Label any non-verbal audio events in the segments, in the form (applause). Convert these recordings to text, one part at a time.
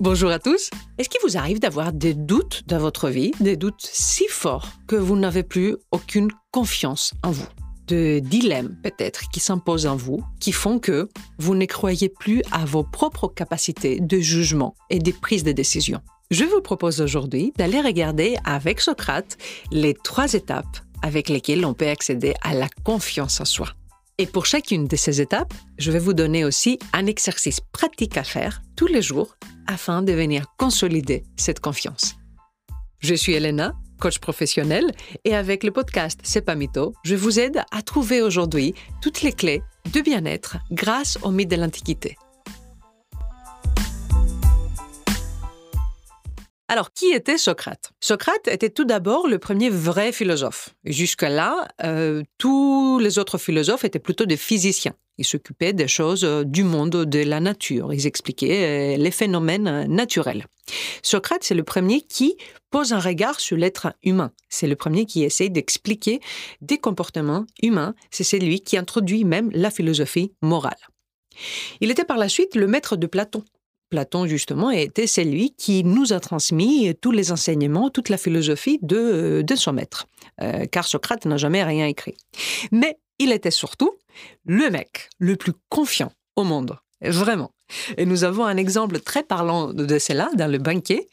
Bonjour à tous. Est-ce qu'il vous arrive d'avoir des doutes dans votre vie, des doutes si forts que vous n'avez plus aucune confiance en vous De dilemmes peut-être qui s'imposent en vous, qui font que vous ne croyez plus à vos propres capacités de jugement et de prise de décision. Je vous propose aujourd'hui d'aller regarder avec Socrate les trois étapes avec lesquelles on peut accéder à la confiance en soi. Et pour chacune de ces étapes, je vais vous donner aussi un exercice pratique à faire tous les jours afin de venir consolider cette confiance. Je suis Elena, coach professionnel, et avec le podcast C'est pas mytho, je vous aide à trouver aujourd'hui toutes les clés de bien-être grâce au mythe de l'Antiquité. Alors, qui était Socrate? Socrate était tout d'abord le premier vrai philosophe. Jusque-là, euh, tous les autres philosophes étaient plutôt des physiciens. Ils s'occupaient des choses euh, du monde de la nature. Ils expliquaient euh, les phénomènes naturels. Socrate, c'est le premier qui pose un regard sur l'être humain. C'est le premier qui essaye d'expliquer des comportements humains. C'est celui qui introduit même la philosophie morale. Il était par la suite le maître de Platon. Platon, justement, était celui qui nous a transmis tous les enseignements, toute la philosophie de, de son maître, euh, car Socrate n'a jamais rien écrit. Mais il était surtout le mec le plus confiant au monde, vraiment. Et nous avons un exemple très parlant de cela dans le banquet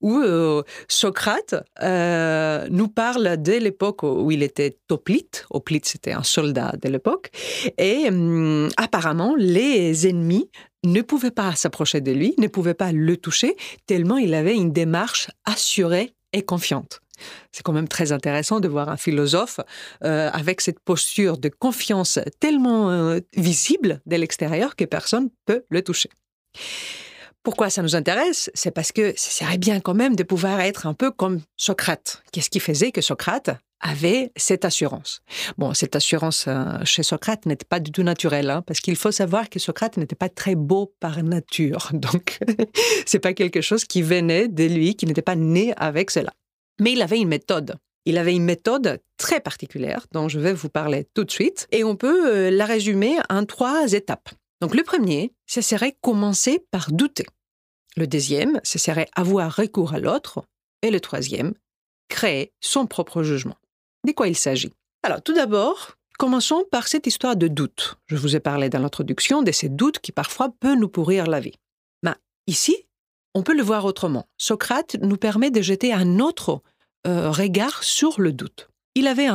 où euh, Socrate euh, nous parle de l'époque où il était hoplite. Hoplite, c'était un soldat de l'époque. Et hum, apparemment, les ennemis ne pouvaient pas s'approcher de lui, ne pouvaient pas le toucher, tellement il avait une démarche assurée et confiante. C'est quand même très intéressant de voir un philosophe euh, avec cette posture de confiance tellement euh, visible de l'extérieur que personne ne peut le toucher. Pourquoi ça nous intéresse? C'est parce que ça serait bien quand même de pouvoir être un peu comme Socrate. Qu'est-ce qui faisait que Socrate avait cette assurance? Bon, cette assurance euh, chez Socrate n'était pas du tout naturelle, hein, parce qu'il faut savoir que Socrate n'était pas très beau par nature. (laughs) Donc, (laughs) c'est pas quelque chose qui venait de lui, qui n'était pas né avec cela. Mais il avait une méthode. Il avait une méthode très particulière dont je vais vous parler tout de suite, et on peut euh, la résumer en trois étapes. Donc, le premier, ce serait commencer par douter. Le deuxième, ce serait avoir recours à l'autre. Et le troisième, créer son propre jugement. De quoi il s'agit? Alors, tout d'abord, commençons par cette histoire de doute. Je vous ai parlé dans l'introduction de ces doutes qui parfois peuvent nous pourrir la vie. Mais ici, on peut le voir autrement. Socrate nous permet de jeter un autre euh, regard sur le doute. Il avait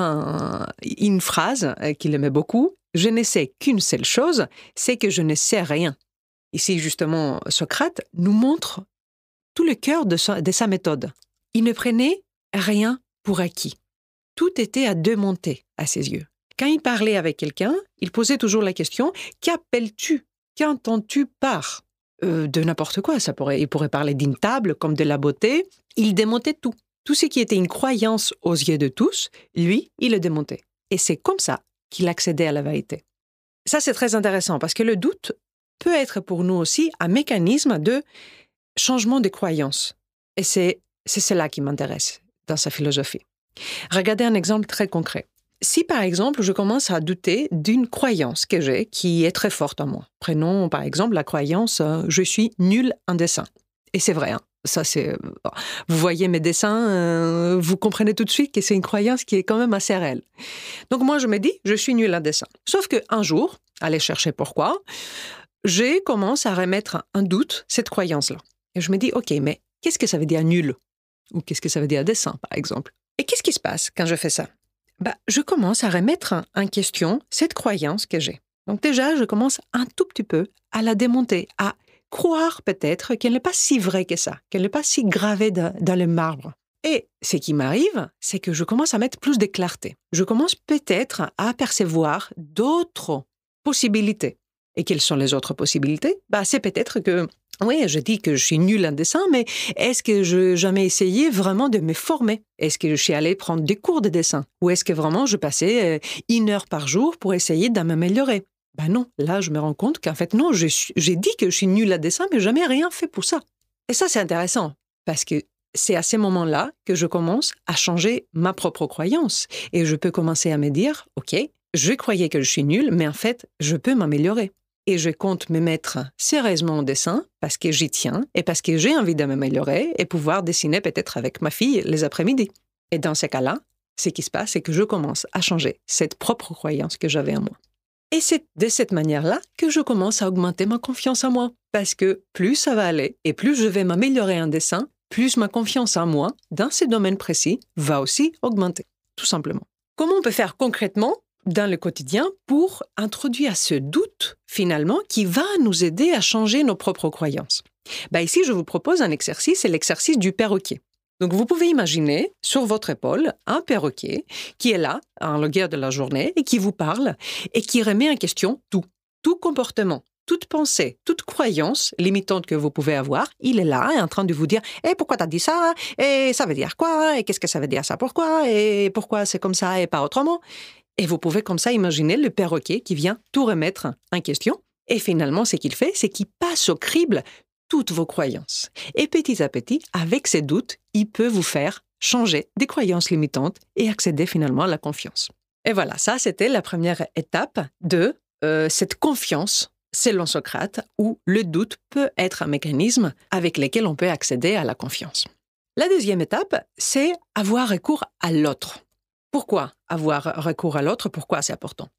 une phrase euh, qu'il aimait beaucoup Je ne sais qu'une seule chose, c'est que je ne sais rien. Ici, justement, Socrate nous montre tout le cœur de sa, de sa méthode. Il ne prenait rien pour acquis. Tout était à démonter à ses yeux. Quand il parlait avec quelqu'un, il posait toujours la question Qu'appelles-tu? Qu'entends-tu par euh, De n'importe quoi. Ça pourrait, il pourrait parler d'une table comme de la beauté. Il démontait tout. Tout ce qui était une croyance aux yeux de tous, lui, il le démontait. Et c'est comme ça qu'il accédait à la vérité. Ça, c'est très intéressant parce que le doute peut être pour nous aussi un mécanisme de changement de croyance. Et c'est cela qui m'intéresse dans sa philosophie. Regardez un exemple très concret. Si par exemple je commence à douter d'une croyance que j'ai qui est très forte en moi, prenons par exemple la croyance euh, je suis nul en dessin. Et c'est vrai, hein. Ça c'est. Vous voyez mes dessins, euh, vous comprenez tout de suite que c'est une croyance qui est quand même assez réelle. Donc moi je me dis je suis nul en dessin. Sauf que un jour, aller chercher pourquoi, j'ai commencé à remettre en doute cette croyance-là. Et je me dis ok mais qu'est-ce que ça veut dire nul? Ou qu'est-ce que ça veut dire dessin, par exemple? Et qu'est-ce qui se passe quand je fais ça? Bah, Je commence à remettre en question cette croyance que j'ai. Donc déjà, je commence un tout petit peu à la démonter, à croire peut-être qu'elle n'est pas si vraie que ça, qu'elle n'est pas si gravée dans le marbre. Et ce qui m'arrive, c'est que je commence à mettre plus de clarté. Je commence peut-être à apercevoir d'autres possibilités. Et quelles sont les autres possibilités? Bah, C'est peut-être que oui, je dis que je suis nulle en dessin, mais est-ce que je jamais essayé vraiment de me former? Est-ce que je suis allée prendre des cours de dessin? Ou est-ce que vraiment je passais euh, une heure par jour pour essayer de m'améliorer? Ben non, là je me rends compte qu'en fait non, j'ai dit que je suis nulle en dessin, mais jamais rien fait pour ça. Et ça c'est intéressant, parce que c'est à ces moments-là que je commence à changer ma propre croyance. Et je peux commencer à me dire, OK, je croyais que je suis nulle, mais en fait, je peux m'améliorer. et je compte me mettre sérieusement au dessin parce que j'y tiens et parce que j'ai envie de m'améliorer et pouvoir dessiner peut-être avec ma fille les après-midi. Et dans ces cas-là, ce qui se passe, c'est que je commence à changer cette propre croyance que j'avais en moi. Et c'est de cette manière-là que je commence à augmenter ma confiance en moi. Parce que plus ça va aller et plus je vais m'améliorer en dessin, plus ma confiance en moi, dans ces domaines précis, va aussi augmenter, tout simplement. Comment on peut faire concrètement dans le quotidien pour introduire ce doute, finalement, qui va nous aider à changer nos propres croyances? Bah Ici, je vous propose un exercice, c'est l'exercice du perroquet. Donc, vous pouvez imaginer sur votre épaule un perroquet qui est là, en longueur de la journée, et qui vous parle et qui remet en question tout, tout comportement, toute pensée, toute croyance limitante que vous pouvez avoir, il est là, en train de vous dire Et eh, pourquoi t'as dit ça? Et ça veut dire quoi? Et qu'est-ce que ça veut dire ça? Pourquoi? Et pourquoi c'est comme ça et pas autrement? Et vous pouvez comme ça imaginer le perroquet qui vient tout remettre en question. Et finalement, ce qu'il fait, c'est qu'il passe au crible toutes vos croyances. Et petit à petit, avec ces doutes, il peut vous faire changer des croyances limitantes et accéder finalement à la confiance. Et voilà, ça c'était la première étape de euh, cette confiance selon Socrate, où le doute peut être un mécanisme avec lequel on peut accéder à la confiance. La deuxième étape, c'est avoir recours à l'autre. Pourquoi avoir recours à l'autre? Pourquoi c'est important?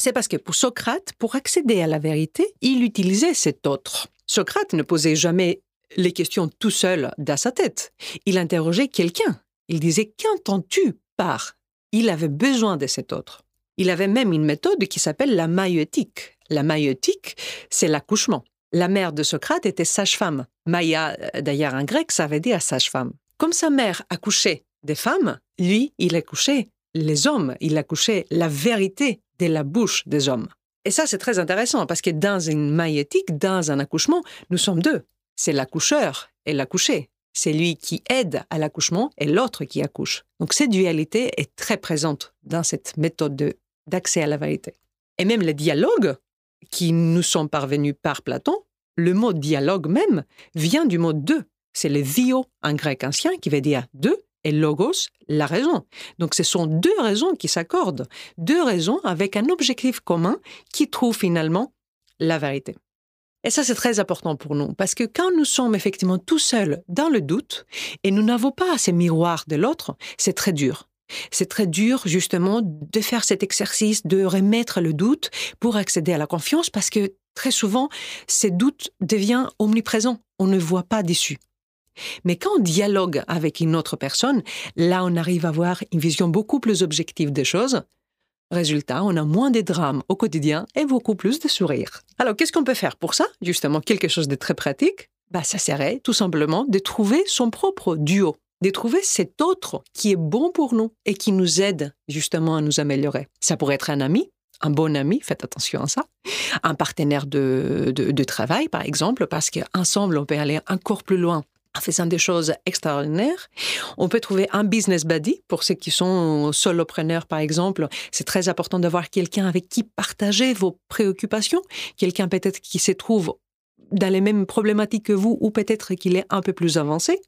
C'est parce que pour Socrate, pour accéder à la vérité, il utilisait cet autre. Socrate ne posait jamais les questions tout seul dans sa tête. Il interrogeait quelqu'un. Il disait Qu'entends-tu par Il avait besoin de cet autre. Il avait même une méthode qui s'appelle la maïeutique. La maïeutique, c'est l'accouchement. La mère de Socrate était sage-femme. Maïa, euh, d'ailleurs en grec, ça veut dire sage-femme. Comme sa mère accouchait des femmes, lui, il accouchait les hommes, il accouchait la vérité de la bouche des hommes. Et ça, c'est très intéressant parce que dans une maïeutique, dans un accouchement, nous sommes deux. C'est l'accoucheur et l'accouché. C'est lui qui aide à l'accouchement et l'autre qui accouche. Donc cette dualité est très présente dans cette méthode d'accès à la vérité. Et même les dialogues qui nous sont parvenus par Platon, le mot dialogue même vient du mot deux. C'est le dio en grec ancien qui veut dire deux et logos, la raison. Donc ce sont deux raisons qui s'accordent, deux raisons avec un objectif commun qui trouve finalement la vérité. Et ça, c'est très important pour nous, parce que quand nous sommes effectivement tout seuls dans le doute et nous n'avons pas ces miroirs de l'autre, c'est très dur. C'est très dur justement de faire cet exercice, de remettre le doute pour accéder à la confiance parce que très souvent, ces doutes deviennent omniprésents. On ne voit pas d'issue. Mais quand on dialogue avec une autre personne, là, on arrive à avoir une vision beaucoup plus objective des choses. Résultat, on a moins de drames au quotidien et beaucoup plus de sourires. Alors, qu'est-ce qu'on peut faire pour ça? Justement, quelque chose de très pratique? Bah, ça serait tout simplement de trouver son propre duo de trouver cet autre qui est bon pour nous et qui nous aide justement à nous améliorer. Ça pourrait être un ami, un bon ami, faites attention à ça, un partenaire de, de, travail par exemple, parce qu'ensemble on peut aller encore plus loin faisant des choses extraordinaires. On peut trouver un business buddy pour ceux qui sont solopreneurs, par exemple. C'est très important d'avoir quelqu'un avec qui partager vos préoccupations, quelqu'un peut-être qui se trouve dans les mêmes problématiques que vous ou peut-être qu'il est un peu plus avancé.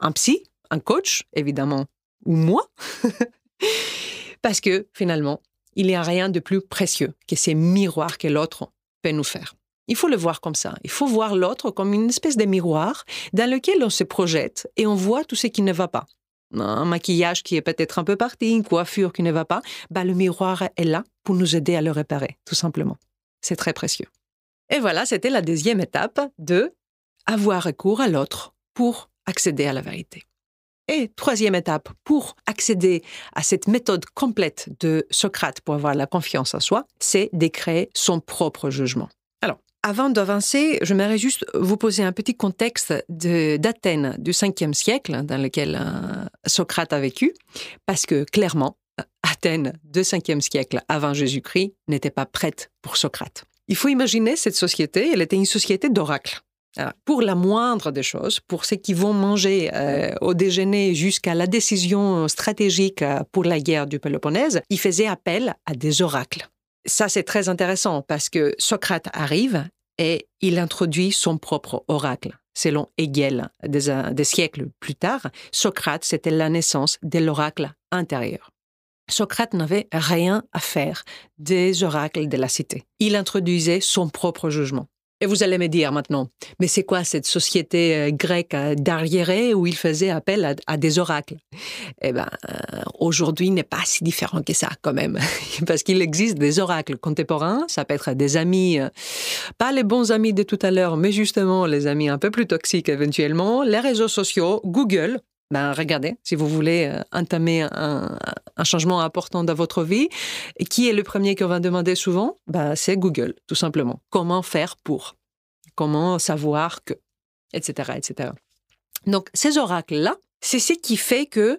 Un psy, un coach, évidemment, ou moi, (laughs) parce que finalement, il n'y a rien de plus précieux que ces miroirs que l'autre peut nous faire. Il faut le voir comme ça. Il faut voir l'autre comme une espèce de miroir dans lequel on se projette et on voit tout ce qui ne va pas. Un maquillage qui est peut-être un peu parti, une coiffure qui ne va pas, bah le miroir est là pour nous aider à le réparer, tout simplement. C'est très précieux. Et voilà, c'était la deuxième étape de avoir recours à l'autre pour accéder à la vérité. Et troisième étape, pour accéder à cette méthode complète de Socrate pour avoir la confiance en soi, c'est de créer son propre jugement. Avant d'avancer, je j'aimerais juste vous poser un petit contexte d'Athènes du 5e siècle dans lequel euh, Socrate a vécu, parce que clairement, Athènes du 5e siècle avant Jésus-Christ n'était pas prête pour Socrate. Il faut imaginer cette société, elle était une société d'oracles. Pour la moindre des choses, pour ceux qui vont manger euh, au déjeuner jusqu'à la décision stratégique euh, pour la guerre du Péloponnèse, il faisait appel à des oracles. Ça, c'est très intéressant parce que Socrate arrive et il introduit son propre oracle. Selon Hegel, des, des siècles plus tard, Socrate, c'était la naissance de l'oracle intérieur. Socrate n'avait rien à faire des oracles de la cité. Il introduisait son propre jugement. Et vous allez me dire maintenant, mais c'est quoi cette société euh, grecque euh, d'arriérés où il faisait appel à, des oracles? Eh bien, euh, aujourd'hui n'est pas si différent que ça quand même, (laughs) parce qu'il existe des oracles contemporains, ça peut être des amis, pas les bons amis de tout à l'heure, mais justement les amis un peu plus toxiques éventuellement, les réseaux sociaux, Google, ben, regardez, si vous voulez euh, entamer un, changement important dans votre vie, qui est le premier qu'on va demander souvent? Ben, C'est Google, tout simplement. Comment faire pour? Comment savoir que? Etc. etc. Donc, ces oracles-là, c'est ce qui fait que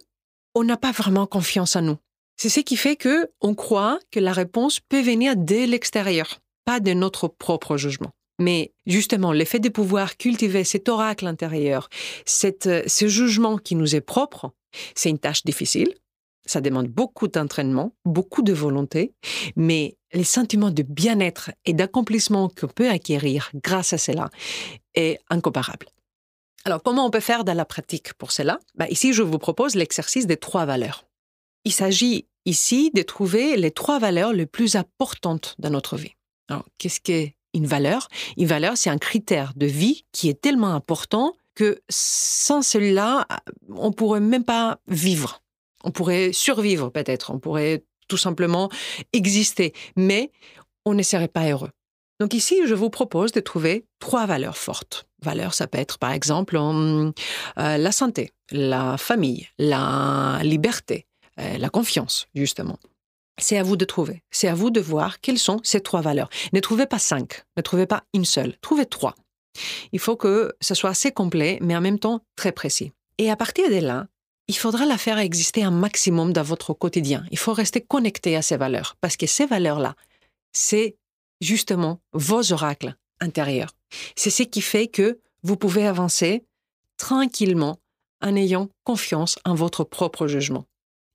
on n'a pas vraiment confiance en nous. C'est ce qui fait que on croit que la réponse peut venir de l'extérieur, pas de notre propre jugement. Mais justement, l'effet de pouvoir cultiver cet oracle intérieur, euh, ce jugement qui nous est propre, c'est une tâche difficile. Ça demande beaucoup d'entraînement, beaucoup de volonté, mais les sentiments de bien-être et d'accomplissement qu'on peut acquérir grâce à cela est incomparable. Alors, comment on peut faire dans la pratique pour cela? Bah, Ici, je vous propose l'exercice des trois valeurs. Il s'agit ici de trouver les trois valeurs les plus importantes dans notre vie. Alors, qu'est-ce que une valeur. Une valeur, c'est un critère de vie qui est tellement important que sans cela, on pourrait même pas vivre. On pourrait survivre peut-être, on pourrait tout simplement exister, mais on ne serait pas heureux. Donc ici, je vous propose de trouver trois valeurs fortes. Valeurs, ça peut être par exemple euh, la santé, la famille, la liberté, euh, la confiance, justement. C'est à vous de trouver. C'est à vous de voir quelles sont ces trois valeurs. Ne trouvez pas cinq, ne trouvez pas une seule, trouvez trois. Il faut que ce soit assez complet, mais en même temps très précis. Et à partir de là, il faudra la faire exister un maximum dans votre quotidien. Il faut rester connecté à ces valeurs, parce que ces valeurs-là, c'est justement vos oracles intérieurs. C'est ce qui fait que vous pouvez avancer tranquillement en ayant confiance en votre propre jugement.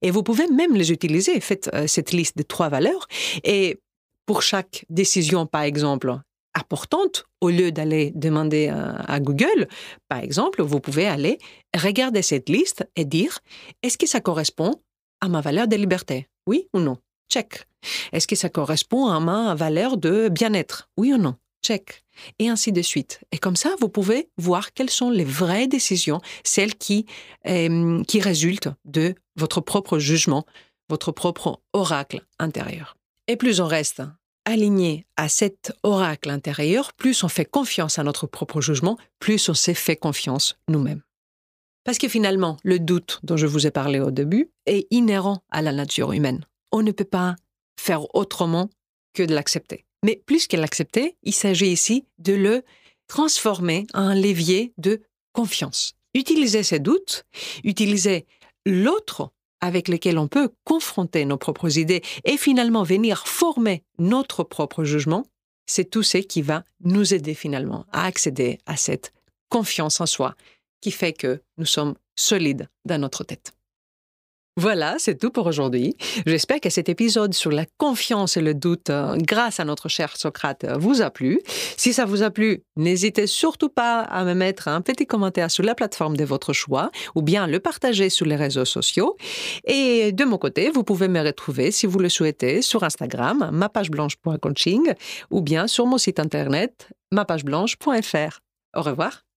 Et vous pouvez même les utiliser. Faites euh, cette liste de trois valeurs. Et pour chaque décision, par exemple, importante, au lieu d'aller demander à, Google, par exemple, vous pouvez aller regarder cette liste et dire, est-ce que ça correspond à ma valeur de liberté? Oui ou non? Check. Est-ce que ça correspond à ma valeur de bien-être? Oui ou non? Check. Et ainsi de suite. Et comme ça, vous pouvez voir quelles sont les vraies décisions, celles qui, euh, qui résultent de votre propre jugement, votre propre oracle intérieur. Et plus on reste aligné à cet oracle intérieur, plus on fait confiance à notre propre jugement, plus on s'est fait confiance nous-mêmes. Parce que finalement, le doute dont je vous ai parlé au début est inhérent à la nature humaine. On ne peut pas faire autrement que de l'accepter. Mais plus qu'elle l'accepter, il s'agit ici de le transformer en un levier de confiance. Utiliser ses doutes, utiliser l'autre avec lequel on peut confronter nos propres idées et finalement venir former notre propre jugement, c'est tout ce qui va nous aider finalement à accéder à cette confiance en soi qui fait que nous sommes solides dans notre tête. Voilà, c'est tout pour aujourd'hui. J'espère que cet épisode sur la confiance et le doute euh, grâce à notre cher Socrate euh, vous a plu. Si ça vous a plu, n'hésitez surtout pas à me mettre un petit commentaire sur la plateforme de votre choix ou bien le partager sur les réseaux sociaux. Et de mon côté, vous pouvez me retrouver si vous le souhaitez sur Instagram, mappageblanche.coaching ou bien sur mon site internet mappageblanche.fr. Au revoir.